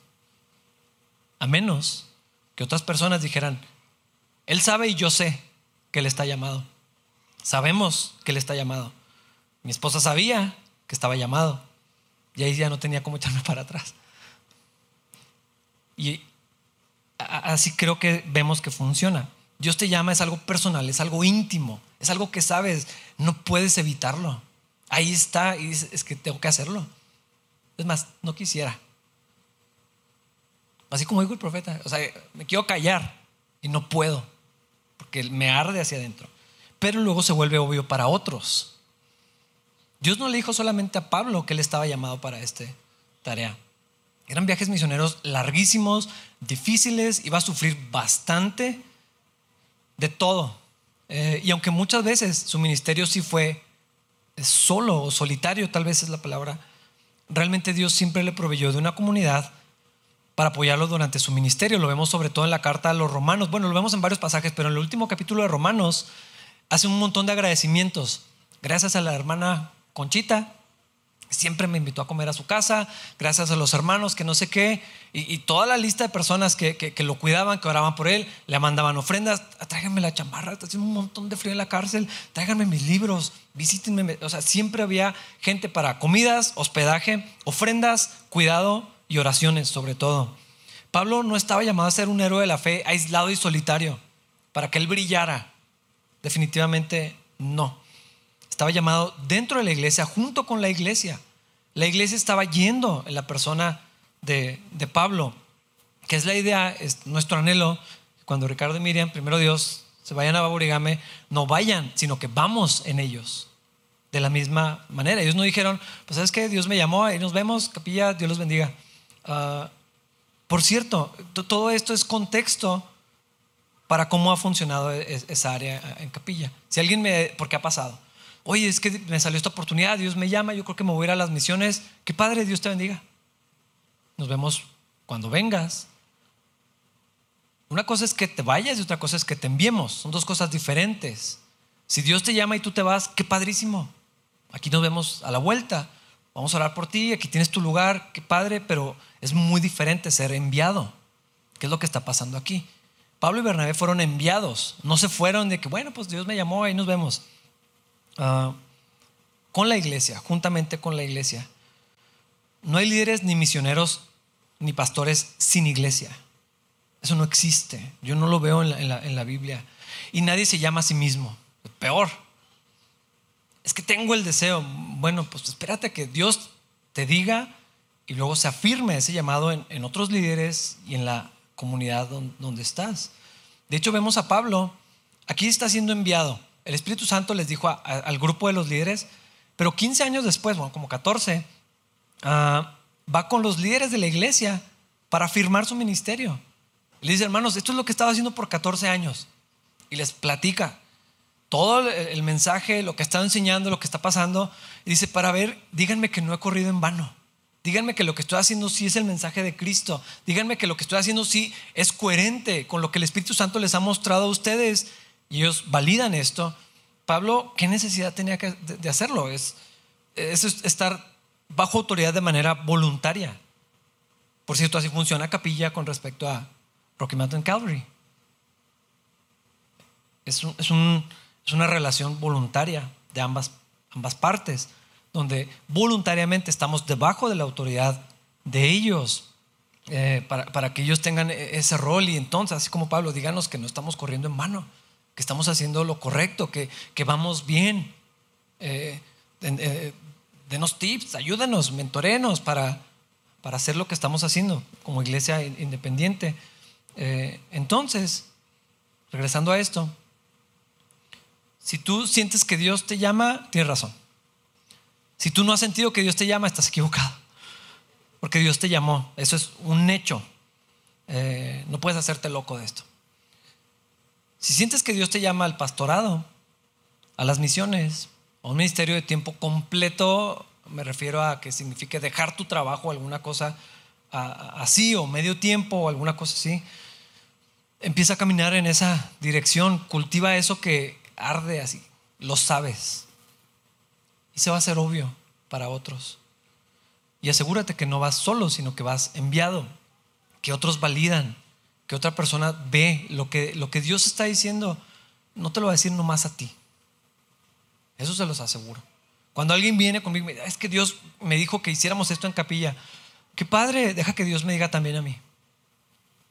A menos que otras personas dijeran, Él sabe y yo sé que Él está llamado. Sabemos que Él está llamado. Mi esposa sabía que estaba llamado. Y ahí ya no tenía cómo echarme para atrás. Y así creo que vemos que funciona. Dios te llama, es algo personal, es algo íntimo, es algo que sabes, no puedes evitarlo. Ahí está y dices, es que tengo que hacerlo. Es más, no quisiera. Así como dijo el profeta, o sea, me quiero callar y no puedo, porque me arde hacia adentro. Pero luego se vuelve obvio para otros. Dios no le dijo solamente a Pablo que él estaba llamado para esta tarea. Eran viajes misioneros larguísimos, difíciles, iba a sufrir bastante de todo. Eh, y aunque muchas veces su ministerio sí fue solo o solitario, tal vez es la palabra, realmente Dios siempre le proveyó de una comunidad para apoyarlo durante su ministerio. Lo vemos sobre todo en la carta a los romanos. Bueno, lo vemos en varios pasajes, pero en el último capítulo de Romanos hace un montón de agradecimientos. Gracias a la hermana Conchita, siempre me invitó a comer a su casa, gracias a los hermanos que no sé qué, y, toda la lista de personas que, lo cuidaban, que oraban por él, le mandaban ofrendas, tráiganme la chamarra, está haciendo un montón de frío en la cárcel, tráiganme mis libros, visítenme, o sea, siempre había gente para comidas, hospedaje, ofrendas, cuidado y oraciones sobre todo. Pablo no estaba llamado a ser un héroe de la fe aislado y solitario, para que él brillara. Definitivamente no. Estaba llamado dentro de la iglesia, junto con la iglesia. La iglesia estaba yendo en la persona de, Pablo, que es la idea, es nuestro anhelo. Cuando Ricardo y Miriam, primero Dios, se vayan a Baborigame, no vayan, sino que vamos en ellos. De la misma manera. Ellos no dijeron, pues sabes que Dios me llamó, y nos vemos, capilla, Dios los bendiga. Ah, por cierto, todo esto es contexto para cómo ha funcionado e-, esa área en capilla. Si alguien me, ¿por qué ha pasado? Oye, es que me salió esta oportunidad, Dios me llama, yo creo que me voy a ir a las misiones. Que padre, Dios te bendiga. Nos vemos cuando vengas. Una cosa es que te vayas y otra cosa es que te enviemos. Son dos cosas diferentes. Si Dios te llama y tú te vas, qué padrísimo. Aquí nos vemos a la vuelta vamos a orar por ti, aquí tienes tu lugar, qué padre, pero es muy diferente ser enviado. ¿Qué es lo que está pasando aquí? Pablo y Bernabé fueron enviados, no se fueron de que, bueno, pues Dios me llamó, ahí nos vemos. Ah, con la iglesia, juntamente con la iglesia. No hay líderes ni misioneros ni pastores sin iglesia. Eso no existe. Yo no lo veo en la, en la Biblia. Y nadie se llama a sí mismo. Peor, es que tengo el deseo. Bueno, pues espérate que Dios te diga y luego se afirme ese llamado en, otros líderes y en la comunidad donde, estás. De hecho, vemos a Pablo, aquí está siendo enviado. El Espíritu Santo les dijo al grupo de los líderes, pero 15 años después, bueno, como 14, ah, va con los líderes de la iglesia para afirmar su ministerio. Le dice, hermanos, esto es lo que estaba haciendo por 14 años. Y les platica todo el mensaje, lo que está enseñando, lo que está pasando. Y dice, para ver, díganme que no he corrido en vano. Díganme que lo que estoy haciendo sí es el mensaje de Cristo. Díganme que lo que estoy haciendo sí es coherente con lo que el Espíritu Santo les ha mostrado a ustedes. Y ellos validan esto. Pablo, ¿qué necesidad tenía de hacerlo? Es, es estar bajo autoridad de manera voluntaria. Por cierto, así funciona Capilla con respecto a Rocky Mountain Calvary. es un es una relación voluntaria de ambas, ambas partes, donde voluntariamente estamos debajo de la autoridad de ellos. Eh, para, que ellos tengan e, ese rol y entonces, así como Pablo, díganos que no estamos corriendo en mano, que estamos haciendo lo correcto, que, que vamos bien. Eh, eh, denos tips, ayúdenos, mentorenos para, para hacer lo que estamos haciendo como iglesia independiente. entonces, regresando a esto, si tú sientes que Dios te llama, tienes razón. Si tú no has sentido que Dios te llama, estás equivocado. Porque Dios te llamó. Eso es un hecho. Eh, no puedes hacerte loco de esto. Si sientes que Dios te llama al pastorado, a las misiones, a un ministerio de tiempo completo, me refiero a que signifique dejar tu trabajo, alguna cosa así, o medio tiempo, o alguna cosa así, empieza a caminar en esa dirección, cultiva eso que arde así, lo sabes. Y se va a hacer obvio para otros. Y asegúrate que no vas solo, sino que vas enviado, que otros validan, que otra persona ve lo que, lo que Dios está diciendo. No te lo va a decir nomás a ti. Eso se los aseguro. Cuando alguien viene conmigo es que Dios me dijo que hiciéramos esto en capilla. Qué padre, deja que Dios me diga también a mí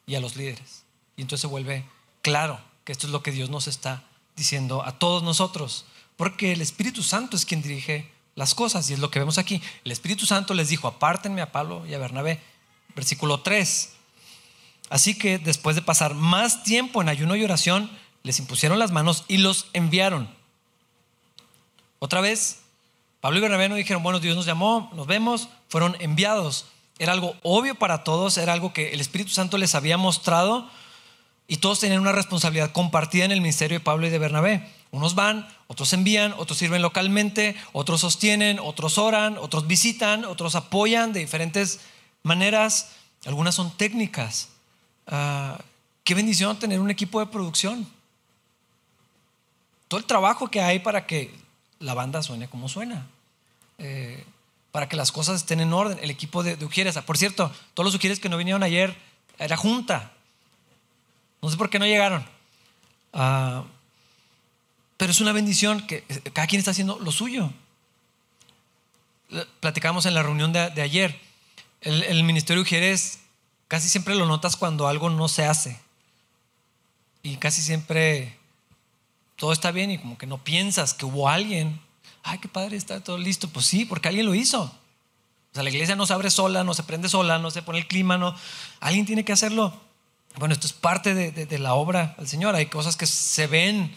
y a los líderes. Y entonces se vuelve claro que esto es lo que Dios nos está diciendo a todos nosotros, porque el Espíritu Santo es quien dirige las cosas y es lo que vemos aquí. El Espíritu Santo les dijo, apártenme a Pablo y a Bernabé, versículo 3. Así que después de pasar más tiempo en ayuno y oración, les impusieron las manos y los enviaron. Otra vez, Pablo y Bernabé no dijeron, bueno, Dios nos llamó, nos vemos, fueron enviados. era algo obvio para todos, era algo que el Espíritu Santo les había mostrado y todos tenían una responsabilidad compartida en el ministerio de Pablo y de Bernabé. Unos van, otros envían, otros sirven localmente, otros sostienen, otros oran, otros visitan, otros apoyan de diferentes maneras. Algunas son técnicas. Ah, qué bendición tener un equipo de producción. Todo el trabajo que hay para que la banda suene como suena. Eh, para que las cosas estén en orden. El equipo de, Ujieres. Por cierto, todos los Ujieres que no vinieron ayer, era junta. No sé por qué no llegaron. Ah, pero es una bendición que cada quien está haciendo lo suyo. Platicamos en la reunión de, ayer. El, ministerio Ujieres casi siempre lo notas cuando algo no se hace. Y casi siempre todo está bien y como que no piensas que hubo alguien ay, qué padre, está todo listo. Pues sí, porque alguien lo hizo. O sea, la iglesia no se abre sola, no se prende sola, no se pone el clima, no. Alguien tiene que hacerlo. Bueno, esto es parte de, la obra del Señor. Hay cosas que se ven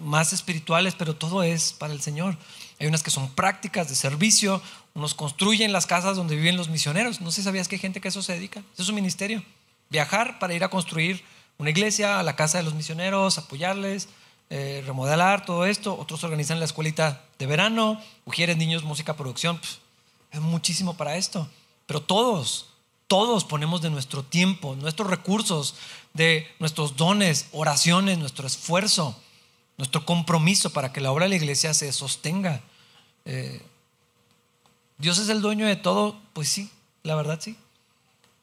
más espirituales, pero todo es para el Señor. Hay unas que son prácticas de servicio. Unos construyen las casas donde viven los misioneros. No sé si sabías que hay gente que a eso se dedica. Eso es su ministerio. Viajar para ir a construir una iglesia, a la casa de los misioneros, apoyarles, eh, remodelar todo esto, otros organizan la escuelita de verano, mujeres, niños, música, producción. es muchísimo para esto. Pero todos, todos ponemos de nuestro tiempo, nuestros recursos, de nuestros dones, oraciones, nuestro esfuerzo, nuestro compromiso para que la obra de la iglesia se sostenga. Eh, Dios es el dueño de todo, pues sí, la verdad sí.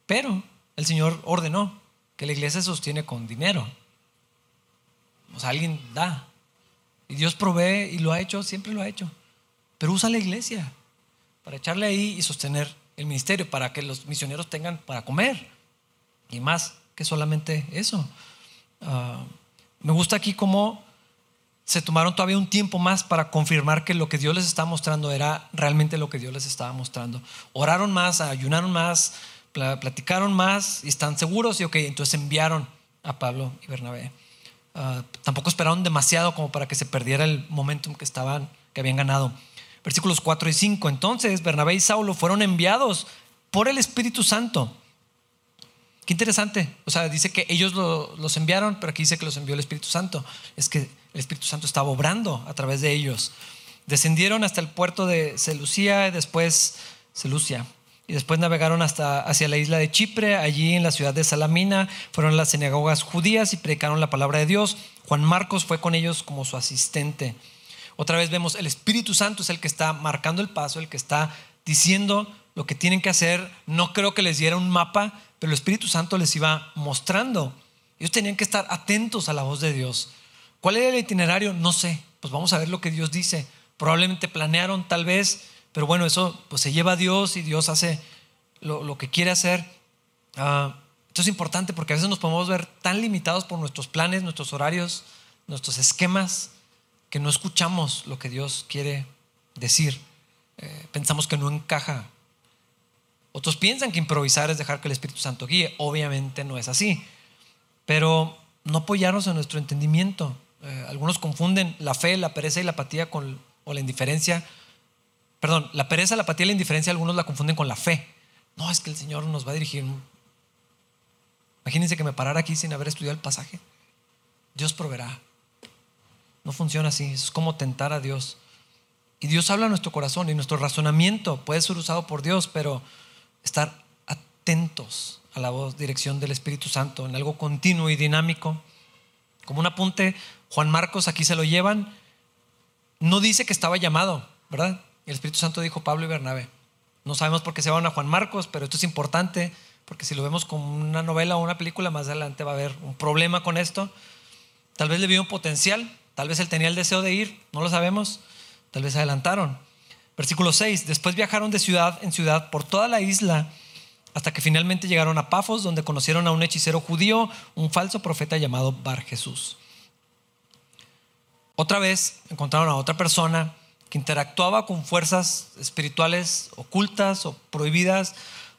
Pero el Señor ordenó que la iglesia se sostiene con dinero. O sea, alguien da. Y Dios provee y lo ha hecho, siempre lo ha hecho. Pero usa la iglesia para echarle ahí y sostener el ministerio, para que los misioneros tengan para comer. Y más que solamente eso. Ah, me gusta aquí cómo se tomaron todavía un tiempo más para confirmar que lo que Dios les estaba mostrando era realmente lo que Dios les estaba mostrando. Oraron más, ayunaron más, platicaron más y están seguros y ok, entonces enviaron a Pablo y Bernabé. Ah, tampoco esperaron demasiado como para que se perdiera el momentum que estaban, que habían ganado. Versículos 4 y 5. Entonces Bernabé y Saulo fueron enviados por el Espíritu Santo. Qué interesante. O sea, dice que ellos los enviaron, pero aquí dice que los envió el Espíritu Santo. Es que el Espíritu Santo estaba obrando a través de ellos. Descendieron hasta el puerto de Seleucia y después y después navegaron hasta hacia la isla de Chipre, allí en la ciudad de Salamina, fueron a las sinagogas judías y predicaron la palabra de Dios. Juan Marcos fue con ellos como su asistente. Otra vez vemos, el Espíritu Santo es el que está marcando el paso, el que está diciendo lo que tienen que hacer. No creo que les diera un mapa, pero el Espíritu Santo les iba mostrando. Ellos tenían que estar atentos a la voz de Dios. ¿Cuál era el itinerario? No sé. Pues vamos a ver lo que Dios dice. Probablemente planearon tal vez pero bueno, eso pues se lleva a Dios y Dios hace lo, que quiere hacer. Uh, esto es importante porque a veces nos podemos ver tan limitados por nuestros planes, nuestros horarios, nuestros esquemas, que no escuchamos lo que Dios quiere decir. Eh, pensamos que no encaja. Otros piensan que improvisar es dejar que el Espíritu Santo guíe. Obviamente no es así. Pero no apoyarnos en nuestro entendimiento. Eh, algunos confunden la fe, la pereza y la apatía con, o la indiferencia Perdón, la pereza, la apatía y la indiferencia, algunos la confunden con la fe. No, es que el Señor nos va a dirigir. Imagínense que me parara aquí sin haber estudiado el pasaje. Dios proveerá. No funciona así. Es como tentar a Dios. Y Dios habla a nuestro corazón y nuestro razonamiento puede ser usado por Dios, pero estar atentos a la voz, dirección del Espíritu Santo en algo continuo y dinámico. Como un apunte, Juan Marcos aquí se lo llevan. No dice que estaba llamado, ¿verdad? el Espíritu Santo dijo Pablo y Bernabé. No sabemos por qué se van a Juan Marcos, pero esto es importante porque si lo vemos como una novela o una película, más adelante va a haber un problema con esto. Tal vez le vio un potencial, tal vez él tenía el deseo de ir, no lo sabemos, tal vez adelantaron. Versículo 6, después viajaron de ciudad en ciudad por toda la isla hasta que finalmente llegaron a Pafos, donde conocieron a un hechicero judío, un falso profeta llamado Bar Jesús. Otra vez encontraron a otra persona que interactuaba con fuerzas espirituales ocultas o prohibidas,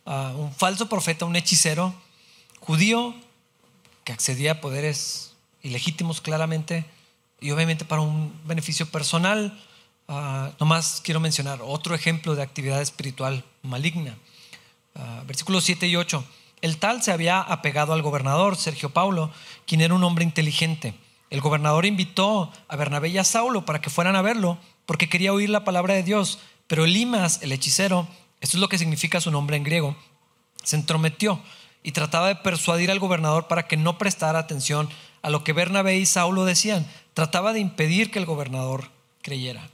un falso profeta, un hechicero judío que accedía a poderes ilegítimos claramente y obviamente para un beneficio personal. Uh, nomás quiero mencionar otro ejemplo de actividad espiritual maligna. Ah, versículos 7 y 8. El tal se había apegado al gobernador, Sergio Paulo, quien era un hombre inteligente. El gobernador invitó a Bernabé y a Saulo para que fueran a verlo, porque quería oír la palabra de Dios. Pero Elimas, el hechicero, esto es lo que significa su nombre en griego, se entrometió y trataba de persuadir al gobernador para que no prestara atención a lo que Bernabé y Saulo decían. Trataba de impedir que el gobernador creyera.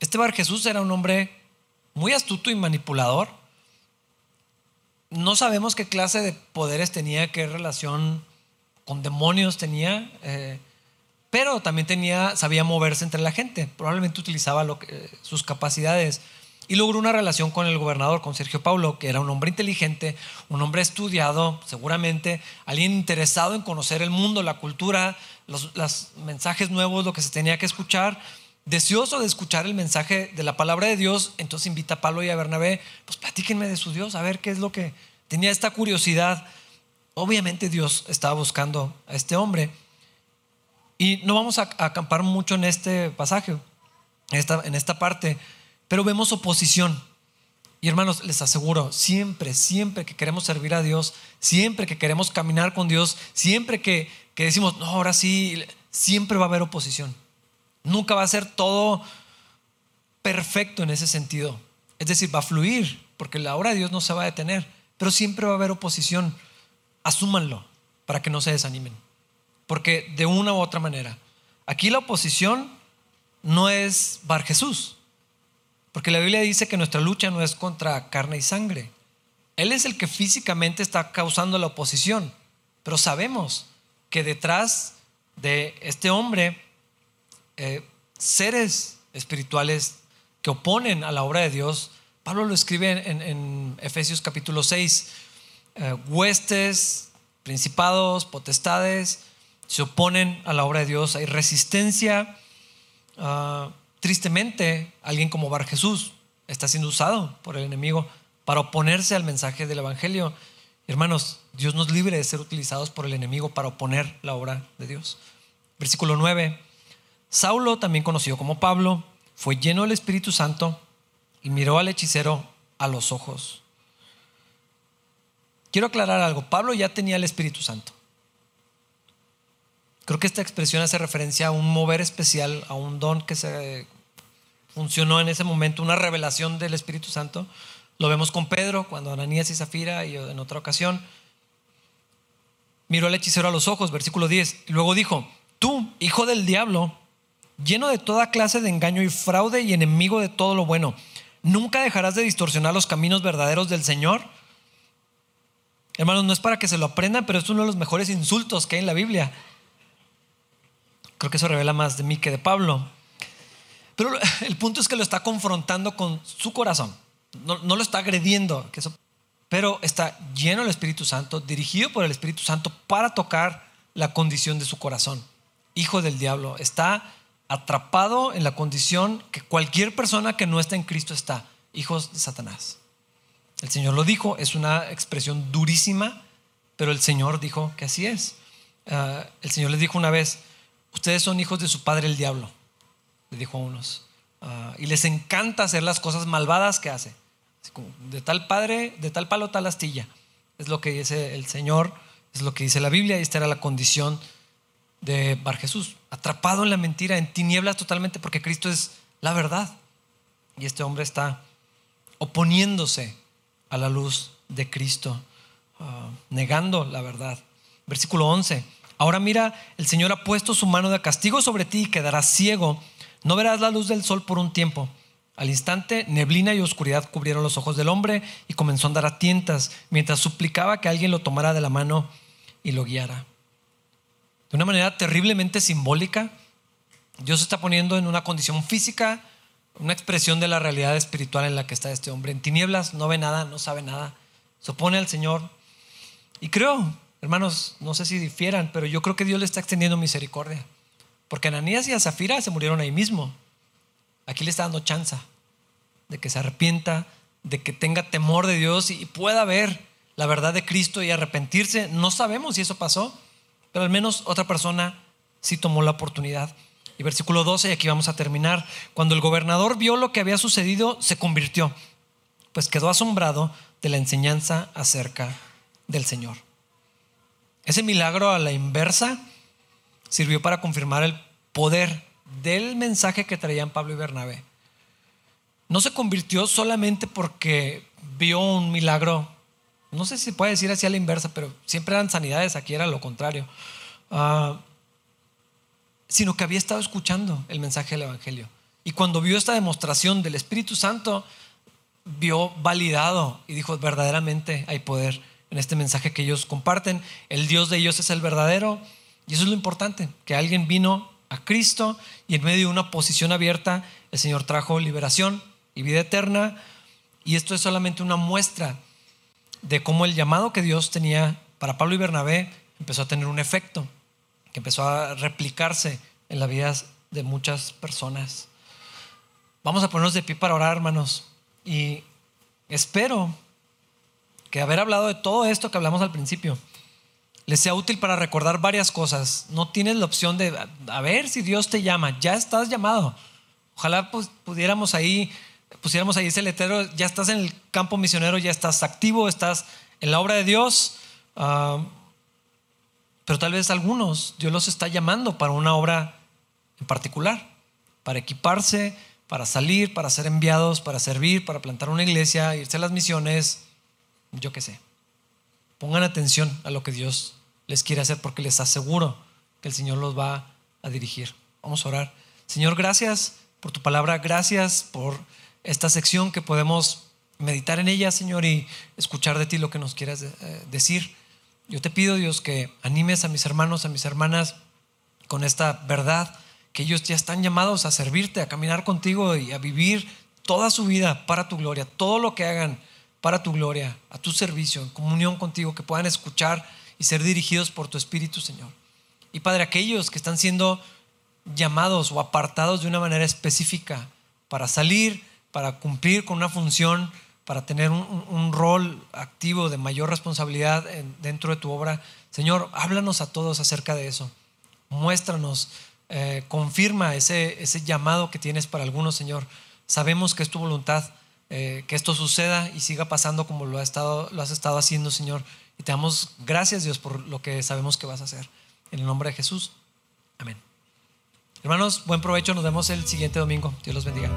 Este Bar Jesús era un hombre muy astuto y manipulador. No sabemos qué clase de poderes tenía, qué relación con demonios tenía, eh, pero también tenía, sabía moverse entre la gente. Probablemente utilizaba sus capacidades y logró una relación con el gobernador, con Sergio Paulo, que era un hombre inteligente, un hombre estudiado, seguramente, alguien interesado en conocer el mundo, la cultura, los, mensajes nuevos, lo que se tenía que escuchar. Deseoso de escuchar el mensaje de la palabra de Dios, entonces invita a Pablo y a Bernabé, pues platíquenme de su Dios, a ver qué es lo que tenía esta curiosidad. Obviamente Dios estaba buscando a este hombre. Y no vamos a, acampar mucho en este pasaje, esta, en esta parte, pero vemos oposición. Y hermanos, les aseguro, siempre, siempre que queremos servir a Dios, siempre que queremos caminar con Dios, siempre que, que decimos, no, ahora sí, siempre va a haber oposición. Nunca va a ser todo perfecto en ese sentido. Es decir, va a fluir, porque la obra de Dios no se va a detener, pero siempre va a haber oposición. Asúmanlo para que no se desanimen. Porque de una u otra manera, aquí la oposición no es Bar Jesús, porque la Biblia dice que nuestra lucha no es contra carne y sangre. Él es el que físicamente está causando la oposición. Pero sabemos que detrás de este hombre, eh, seres espirituales que oponen a la obra de Dios, Pablo lo escribe en, Efesios capítulo 6, eh, huestes, principados, potestades, se oponen a la obra de Dios, hay resistencia. Uh, Tristemente, alguien como Bar Jesús está siendo usado por el enemigo para oponerse al mensaje del Evangelio. Hermanos, Dios nos libre de ser utilizados por el enemigo para oponer la obra de Dios. Versículo 9. Saulo, también conocido como Pablo, fue lleno del Espíritu Santo y miró al hechicero a los ojos. Quiero aclarar algo. Pablo ya tenía el Espíritu Santo. Creo que esta expresión hace referencia a un mover especial, a un don que se funcionó en ese momento, una revelación del Espíritu Santo. Lo vemos con Pedro, cuando Ananías y Zafira, y en otra ocasión, miró al hechicero a los ojos, versículo 10, y luego dijo, tú, hijo del diablo, lleno de toda clase de engaño y fraude y enemigo de todo lo bueno, ¿nunca dejarás de distorsionar los caminos verdaderos del Señor? Hermanos, no es para que se lo aprendan, pero es uno de los mejores insultos que hay en la Biblia. Creo que eso revela más de mí que de Pablo. Pero el punto es que lo está confrontando con su corazón. No, lo está agrediendo, pero está lleno del Espíritu Santo, dirigido por el Espíritu Santo para tocar la condición de su corazón. Hijo del diablo, está atrapado en la condición que cualquier persona que no está en Cristo está, hijos de Satanás. El Señor lo dijo, es una expresión durísima, pero el Señor dijo que así es. Ah, el Señor les dijo una vez, ustedes son hijos de su padre el diablo, le dijo a unos. Ah, y les encanta hacer las cosas malvadas que hace. De tal padre, de tal palo, tal astilla. Es lo que dice el Señor, es lo que dice la Biblia, y esta era la condición de Bar Jesús, atrapado en la mentira, en tinieblas totalmente, porque Cristo es la verdad. Y este hombre está oponiéndose a la luz de Cristo, ah, negando la verdad. Versículo 11. Ahora mira, el Señor ha puesto su mano de castigo sobre ti y quedarás ciego. No verás la luz del sol por un tiempo. Al instante, neblina y oscuridad cubrieron los ojos del hombre y comenzó a andar a tientas mientras suplicaba que alguien lo tomara de la mano y lo guiara. De una manera terriblemente simbólica, Dios está poniendo en una condición física, una expresión de la realidad espiritual en la que está este hombre. En tinieblas no ve nada, no sabe nada. Se opone al Señor. Y creo Hermanos, no sé si difieran, pero yo creo que Dios le está extendiendo misericordia. Porque Ananías y a Zafira se murieron ahí mismo. Aquí le está dando chance de que se arrepienta, de que tenga temor de Dios y pueda ver la verdad de Cristo y arrepentirse. No sabemos si eso pasó, pero al menos otra persona sí tomó la oportunidad. Y versículo 12, y aquí vamos a terminar. Cuando el gobernador vio lo que había sucedido, se convirtió. pues quedó asombrado de la enseñanza acerca del Señor. Ese milagro a la inversa sirvió para confirmar el poder del mensaje que traían Pablo y Bernabé. No se convirtió solamente porque vio un milagro, no sé si puede decir así a la inversa, pero siempre eran sanidades, aquí era lo contrario, ah, sino que había estado escuchando el mensaje del Evangelio. Y cuando vio esta demostración del Espíritu Santo, vio validado y dijo, verdaderamente hay poder en este mensaje que ellos comparten. El Dios de ellos es el verdadero. Y eso es lo importante, que alguien vino a Cristo y en medio de una posición abierta, el Señor trajo liberación y vida eterna. Y esto es solamente una muestra de cómo el llamado que Dios tenía para Pablo y Bernabé empezó a tener un efecto, que empezó a replicarse en la vida de muchas personas. Vamos a ponernos de pie para orar, hermanos. Y espero que haber hablado de todo esto que hablamos al principio les sea útil para recordar varias cosas. No tienes la opción de, a ver si Dios te llama, ya estás llamado. Ojalá pues, pudiéramos ahí, pusiéramos ahí ese letrero, ya estás en el campo misionero, ya estás activo, estás en la obra de Dios. Ah, pero tal vez algunos Dios los está llamando para una obra en particular, para equiparse, para salir, para ser enviados, para servir, para plantar una iglesia, irse a las misiones, yo qué sé. Pongan atención a lo que Dios les quiere hacer porque les aseguro que el Señor los va a dirigir. Vamos a orar. Señor, gracias por tu palabra, gracias por esta sección que podemos meditar en ella, Señor, y escuchar de ti lo que nos quieras eh, decir. Yo te pido, Dios, que animes a mis hermanos, a mis hermanas con esta verdad, que ellos ya están llamados a servirte, a caminar contigo y a vivir toda su vida para tu gloria. Todo lo que hagan para tu gloria, a tu servicio, en comunión contigo, que puedan escuchar y ser dirigidos por tu Espíritu, Señor. Y Padre, aquellos que están siendo llamados o apartados de una manera específica para salir, para cumplir con una función, para tener un, rol activo de mayor responsabilidad dentro de tu obra, Señor, háblanos a todos acerca de eso. Muéstranos, eh, confirma ese, ese llamado que tienes para algunos, Señor. Sabemos que es tu voluntad eh, que esto suceda y siga pasando como lo, ha estado, lo has estado haciendo, Señor. Y te damos gracias, Dios, por lo que sabemos que vas a hacer. En el nombre de Jesús. Amén. Hermanos, buen provecho. Nos vemos el siguiente domingo. Dios los bendiga.